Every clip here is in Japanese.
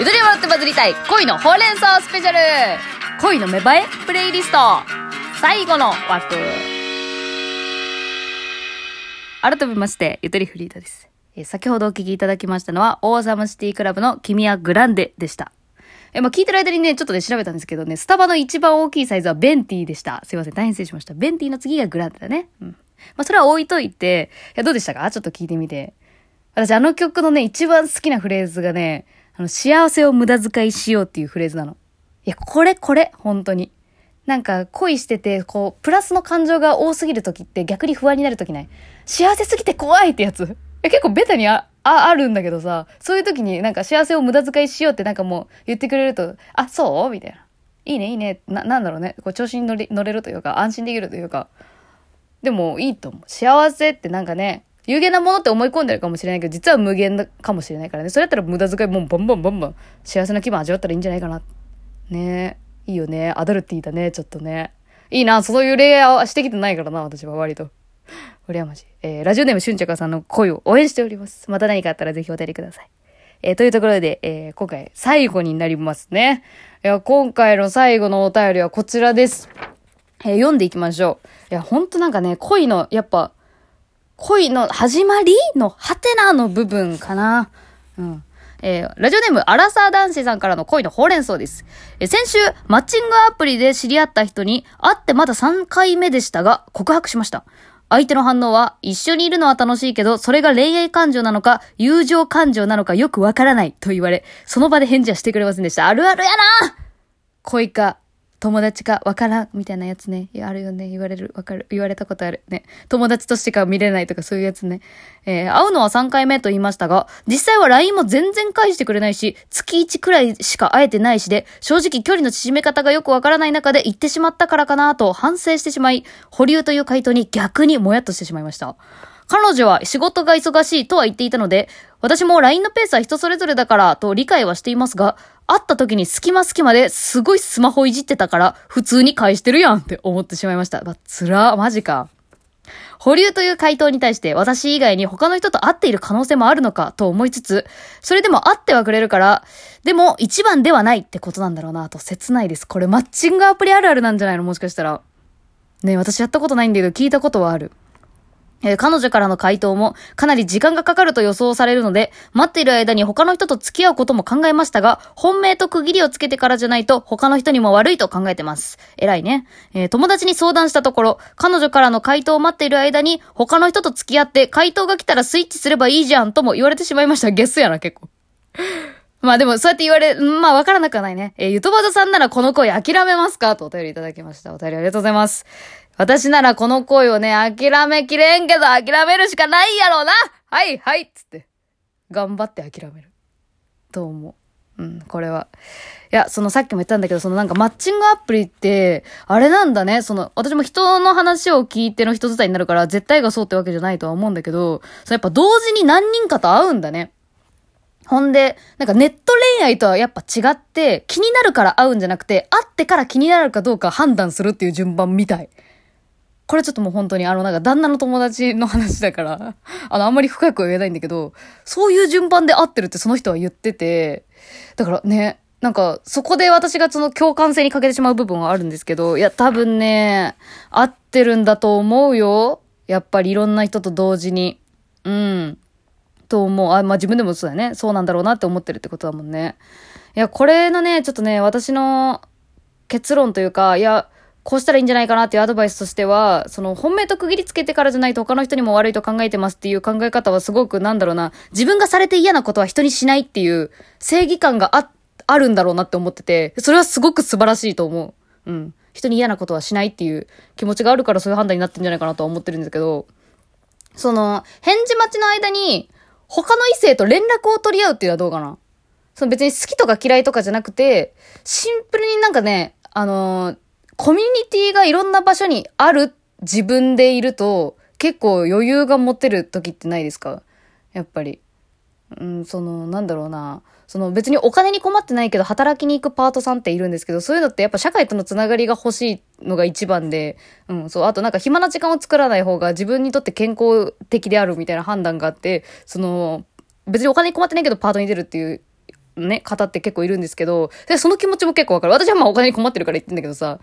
ゆとり笑ってバズりたい恋のほうれん草スペシャル恋の芽生えプレイリスト最後の枠改めまして、ゆとりフリーダです。えー先ほどお聞きいただきましたのは、オーサムシティクラブの君はグランデでした。え、まあ、聞いてる間にね、ちょっとね、調べたんですけどね、スタバの一番大きいサイズはベンティでした。すいません、大変失礼しました。ベンティの次がグランデだね。うん。まあ、それは置いといて、いや、どうでしたか？ちょっと聞いてみて。私、あの曲のね、一番好きなフレーズがね、あの、幸せを無駄遣いしようっていうフレーズなの。いや、これこれ、本当に。なんか恋してて、こう、プラスの感情が多すぎる時って逆に不安になる時ない？幸せすぎて怖いってやつ。え結構ベタにあ、あ、あるんだけどさ、そういう時になんか幸せを無駄遣いしようってなんかもう言ってくれると、あ、そう？みたいな。いいね、いいね。な、なんだろうね。こう調子に乗り、乗れるというか、安心できるというか。でもいいと思う。幸せってなんかね、有限なものって思い込んでるかもしれないけど、実は無限かもしれないからね。それだったら無駄遣いもうバンバンバンバン幸せな気分味わったらいいんじゃないかな。ねいいよね。アダルティーだね、ちょっとね。いいな、そういう恋愛はしてきてないからな、私は割と。羨ましい。えー、ラジオネームしゅんちゃかさんの恋を応援しております。また何かあったらぜひお便りください。えー、というところで、えー、今回最後になりますね。いや、今回の最後のお便りはこちらです。えー読んでいきましょう。いや、ほんとなんかね、恋の、やっぱ、恋の始まりのハテナの部分かな。うん。えーラジオネーム、アラサー男子さんからの恋のほうれん草です。えー先週、マッチングアプリで知り合った人に、会ってまだ3回目でしたが、告白しました。相手の反応は、一緒にいるのは楽しいけど、それが恋愛感情なのか、友情感情なのかよくわからないと言われ、その場で返事はしてくれませんでした。あるあるやな恋か、友達かわからん、みたいなやつね。あるよね。言われる、わかる。言われたことある。ね。友達としてか見れないとかそういうやつね。えー会うのは3回目と言いましたが、実際は LINE も全然返してくれないし、月1くらいしか会えてないしで、正直距離の縮め方がよくわからない中で言ってしまったからかなと反省してしまい、保留という回答に逆にもやっとしてしまいました。彼女は仕事が忙しいとは言っていたので、私も LINE のペースは人それぞれだからと理解はしていますが、会った時に隙間隙間ですごいスマホいじってたから、普通に返してるやんって思ってしまいました。まあ、つら、マジか。保留という回答に対して私以外に他の人と会っている可能性もあるのかと思いつつ、それでも会ってはくれるから、でも一番ではないってことなんだろうなと切ないです。これマッチングアプリあるあるなんじゃないの？もしかしたら。ね私やったことないんだけど聞いたことはある。えー彼女からの回答もかなり時間がかかると予想されるので、待っている間に他の人と付き合うことも考えましたが、本命と区切りをつけてからじゃないと他の人にも悪いと考えてます。偉いね。えー友達に相談したところ、彼女からの回答を待っている間に他の人と付き合って回答が来たらスイッチすればいいじゃんとも言われてしまいました。ゲスやな、結構。まあでも、そうやって言われ、まあわからなくはないね。えーゆとばざさんならこの恋諦めますか？とお便りいただきました。お便りありがとうございます。私ならこの恋をね、諦めきれんけど諦めるしかないやろうなはい、はいつって。頑張って諦める。と思う。うん、これは。いや、そのさっきも言ったんだけど、そのなんかマッチングアプリって、あれなんだね。その、私も人の話を聞いての人伝いになるから、絶対がそうってわけじゃないとは思うんだけど、そやっぱ同時に何人かと会うんだね。ほんで、なんかネット恋愛とはやっぱ違って、気になるから会うんじゃなくて、会ってから気になるかどうか判断するっていう順番みたい。これちょっともう本当にあのなんか旦那の友達の話だから、あのあんまり深くは言えないんだけど、そういう順番で会ってるってその人は言ってて、だからね、なんかそこで私がその共感性に欠けてしまう部分はあるんですけど、いや多分ね、合ってるんだと思うよ。やっぱりいろんな人と同時に。うん。と思う。あ、まあ自分でもそうだよね。そうなんだろうなって思ってるってことだもんね。いや、これのね、ちょっとね、私の結論というか、いや、こうしたらいいんじゃないかなっていうアドバイスとしては、その本命と区切りつけてからじゃないと他の人にも悪いと考えてますっていう考え方はすごくなんだろうな、自分がされて嫌なことは人にしないっていう正義感があ、あるんだろうなって思ってて、それはすごく素晴らしいと思う。うん。人に嫌なことはしないっていう気持ちがあるからそういう判断になってるんじゃないかなとは思ってるんですけど、その、返事待ちの間に、他の異性と連絡を取り合うっていうのはどうかなその別に好きとか嫌いとかじゃなくて、シンプルになんかね、あのーコミュニティがいろんな場所にある自分でいると、結構余裕が持てる時ってないですか？やっぱり。うん、その、なんだろうな。その別にお金に困ってないけど働きに行くパートさんっているんですけど、そういうのってやっぱ社会とのつながりが欲しいのが一番で、うん、そう、あとなんか暇な時間を作らない方が自分にとって健康的であるみたいな判断があって、その、別にお金に困ってないけどパートに出るっていうね、方って結構いるんですけど、で、その気持ちも結構わかる。私はまあお金に困ってるから言ってんだけどさ、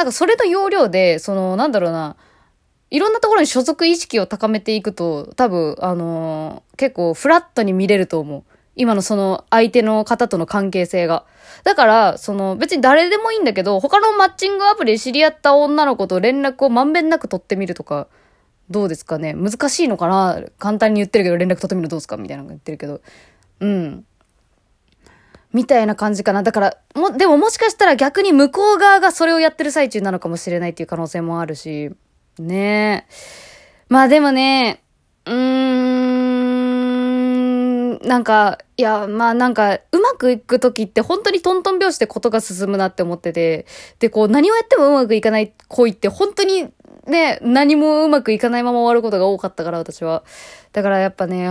なんかそれの要領で、その、なんだろうな、いろんなところに所属意識を高めていくと、多分、あのー、結構フラットに見れると思う。今のその相手の方との関係性が。だから、その別に誰でもいいんだけど、他のマッチングアプリで知り合った女の子と連絡をまんべんなく取ってみるとか、どうですかね難しいのかな簡単に言ってるけど連絡取ってみるどうですか？みたいなの言ってるけど。うん。みたいな感じかな。だから、も、でももしかしたら逆に向こう側がそれをやってる最中なのかもしれないっていう可能性もあるし。ねえ。まあでもね、うーん、なんか、いや、まあなんか、うまくいくときって本当にトントン拍子でことが進むなって思ってて、で、こう何をやってもうまくいかない恋って本当にね、何もうまくいかないまま終わることが多かったから、私は。だからやっぱね、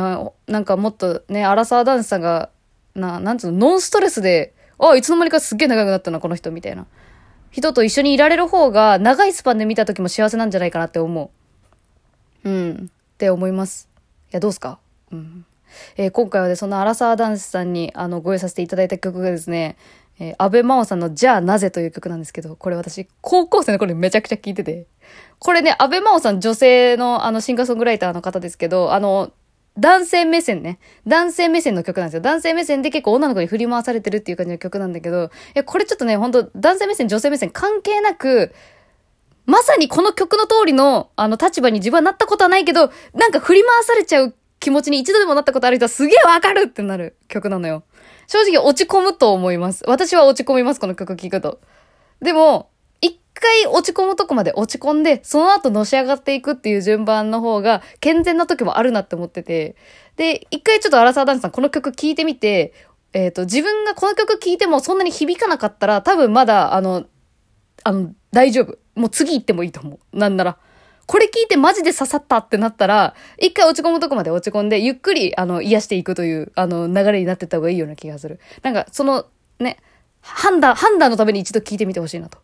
なんかもっとね、アラサーダンスさんが、な、なんつうの、ノンストレスで、あ、いつの間にかすっげえ長くなったな、この人、みたいな。人と一緒にいられる方が、長いスパンで見た時も幸せなんじゃないかなって思う。うん。って思います。いや、どうすか？うん。えー、今回はね、そのアラサーダンスさんに、あの、ご用意させていただいた曲がですね、えー、安倍真央さんのじゃあなぜという曲なんですけど、これ私、高校生の頃にめちゃくちゃ聴いてて。これね、安倍真央さん女性のあのシンガーソングライターの方ですけど、あの、男性目線ね。男性目線の曲なんですよ。男性目線で結構女の子に振り回されてるっていう感じの曲なんだけど、いや、これちょっとね、ほんと男性目線、女性目線関係なく、まさにこの曲の通りの、あの、立場に自分はなったことはないけど、なんか振り回されちゃう気持ちに一度でもなったことある人はすげえわかるってなる曲なのよ。正直落ち込むと思います。私は落ち込みます、この曲聴くと。でも、回落ち込むとこまで落ち込んで、その後のし上がっていくっていう順番の方が健全な時もあるなって思ってて。で、一回ちょっとアラサーダンスさんこの曲聴いてみて、えっ、ー、と、自分がこの曲聴いてもそんなに響かなかったら、多分まだ、あの、あの、大丈夫。もう次行ってもいいと思う。なんなら。これ聞いてマジで刺さったってなったら、一回落ち込むとこまで落ち込んで、ゆっくり、あの、癒していくという、あの、流れになってった方がいいような気がする。なんか、その、ね、判断、判断のために一度聞いてみてほしいなと。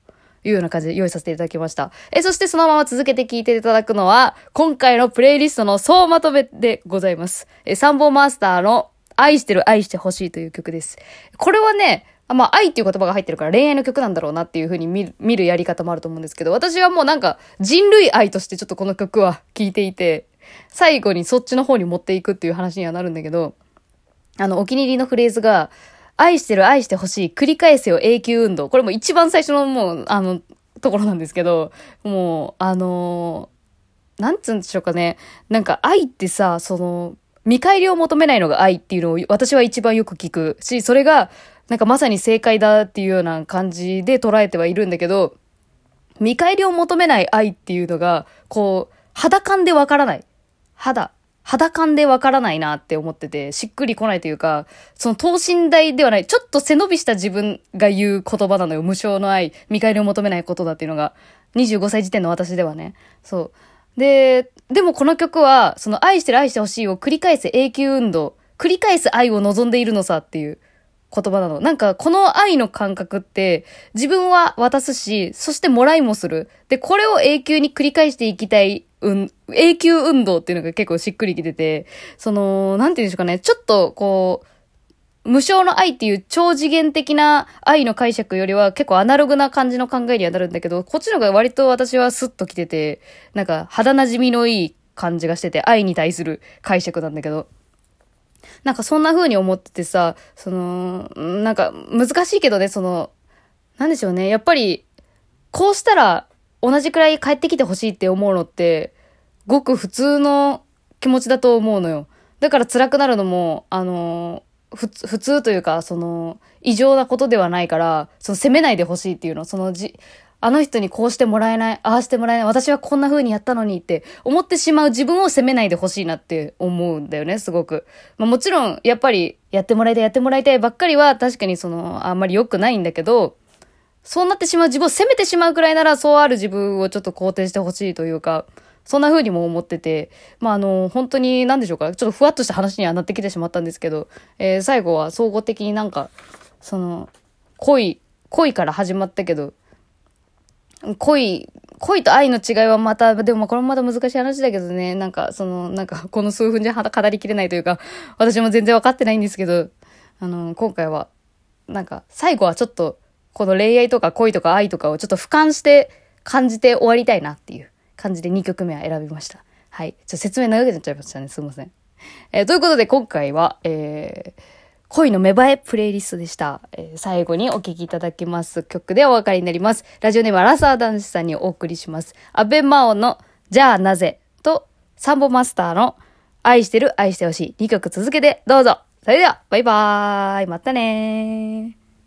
いうような感じで用意させていただきました。え、そしてそのまま続けて聞いていただくのは、今回のプレイリストの総まとめでございます。え、サンボマスターの愛してる愛してほしいという曲です。これはね、まあ、愛っていう言葉が入ってるから恋愛の曲なんだろうなっていう風に見る、見るやり方もあると思うんですけど、私はもうなんか人類愛としてちょっとこの曲は聴いていて、最後にそっちの方に持っていくっていう話にはなるんだけど、あの、お気に入りのフレーズが、愛してる愛してほしい、繰り返せよ永久運動。これも一番最初のもう、あの、ところなんですけど、もう、あのなんつうんでしょうかね。なんか愛ってさ、その、見返りを求めないのが愛っていうのを私は一番よく聞くし、それが、なんかまさに正解だっていうような感じで捉えてはいるんだけど、見返りを求めない愛っていうのが、こう、肌感でわからない。肌。肌感でわからないなって思ってて、しっくりこないというか、その等身大ではない、ちょっと背伸びした自分が言う言葉なのよ。無償の愛、見返りを求めないことだっていうのが、25歳時点の私ではね。そう。で、でもこの曲は、その愛してる愛してほしいを繰り返す永久運動、繰り返す愛を望んでいるのさっていう言葉なの。なんかこの愛の感覚って自分は渡すし、そしてもらいもする。で、これを永久に繰り返していきたいうん、永久運動っていうのが結構しっくりきてて、その、なんて言うんでしょうかね、ちょっとこう、無償の愛っていう超次元的な愛の解釈よりは結構アナログな感じの考えにはなるんだけど、こっちの方が割と私はスッと来てて、なんか肌馴染みのいい感じがしてて、愛に対する解釈なんだけど。なんかそんな風に思っててさ、その、なんか難しいけどね、その、なんでしょうね。やっぱり、こうしたら同じくらい帰ってきてほしいって思うのって、ごく普通の気持ちだと思うのよ。だから辛くなるのも、あの、普通というか、その、異常なことではないから、その責めないでほしいっていうの、そのじ、あの人にこうしてもらえない、ああしてもらえない、私はこんな風にやったのにって思ってしまう自分を責めないでほしいなって思うんだよね、すごく。まあもちろん、やっぱり、やってもらいたい、やってもらいたいばっかりは確かにその、あんまり良くないんだけど、そうなってしまう自分を責めてしまうくらいなら、そうある自分をちょっと肯定してほしいというか、そんな風にも思ってて、まあ、あの、本当に何でしょうか、ちょっとふわっとした話にはなってきてしまったんですけど、えー、最後は総合的になんか、その、恋、恋から始まったけど、恋、恋と愛の違いはまた、でもこれもまた難しい話だけどね、なんか、その、なんか、この数分じゃ語りきれないというか、私も全然わかってないんですけど、あの、今回は、なんか、最後はちょっと、この恋愛とか恋とか愛とかをちょっと俯瞰して感じて終わりたいなっていう感じで2曲目は選びました。はい。ちょっと説明長くなっちゃいましたね。すいません。えーということで今回は、えー、恋の芽生えプレイリストでした。えー最後にお聴きいただきます曲でお別れになります。ラジオネームアラサー男子さんにお送りします。アベマオのじゃあなぜとサンボマスターの愛してる愛してほしい2曲続けてどうぞ。それでは、バイバーイ。またねー。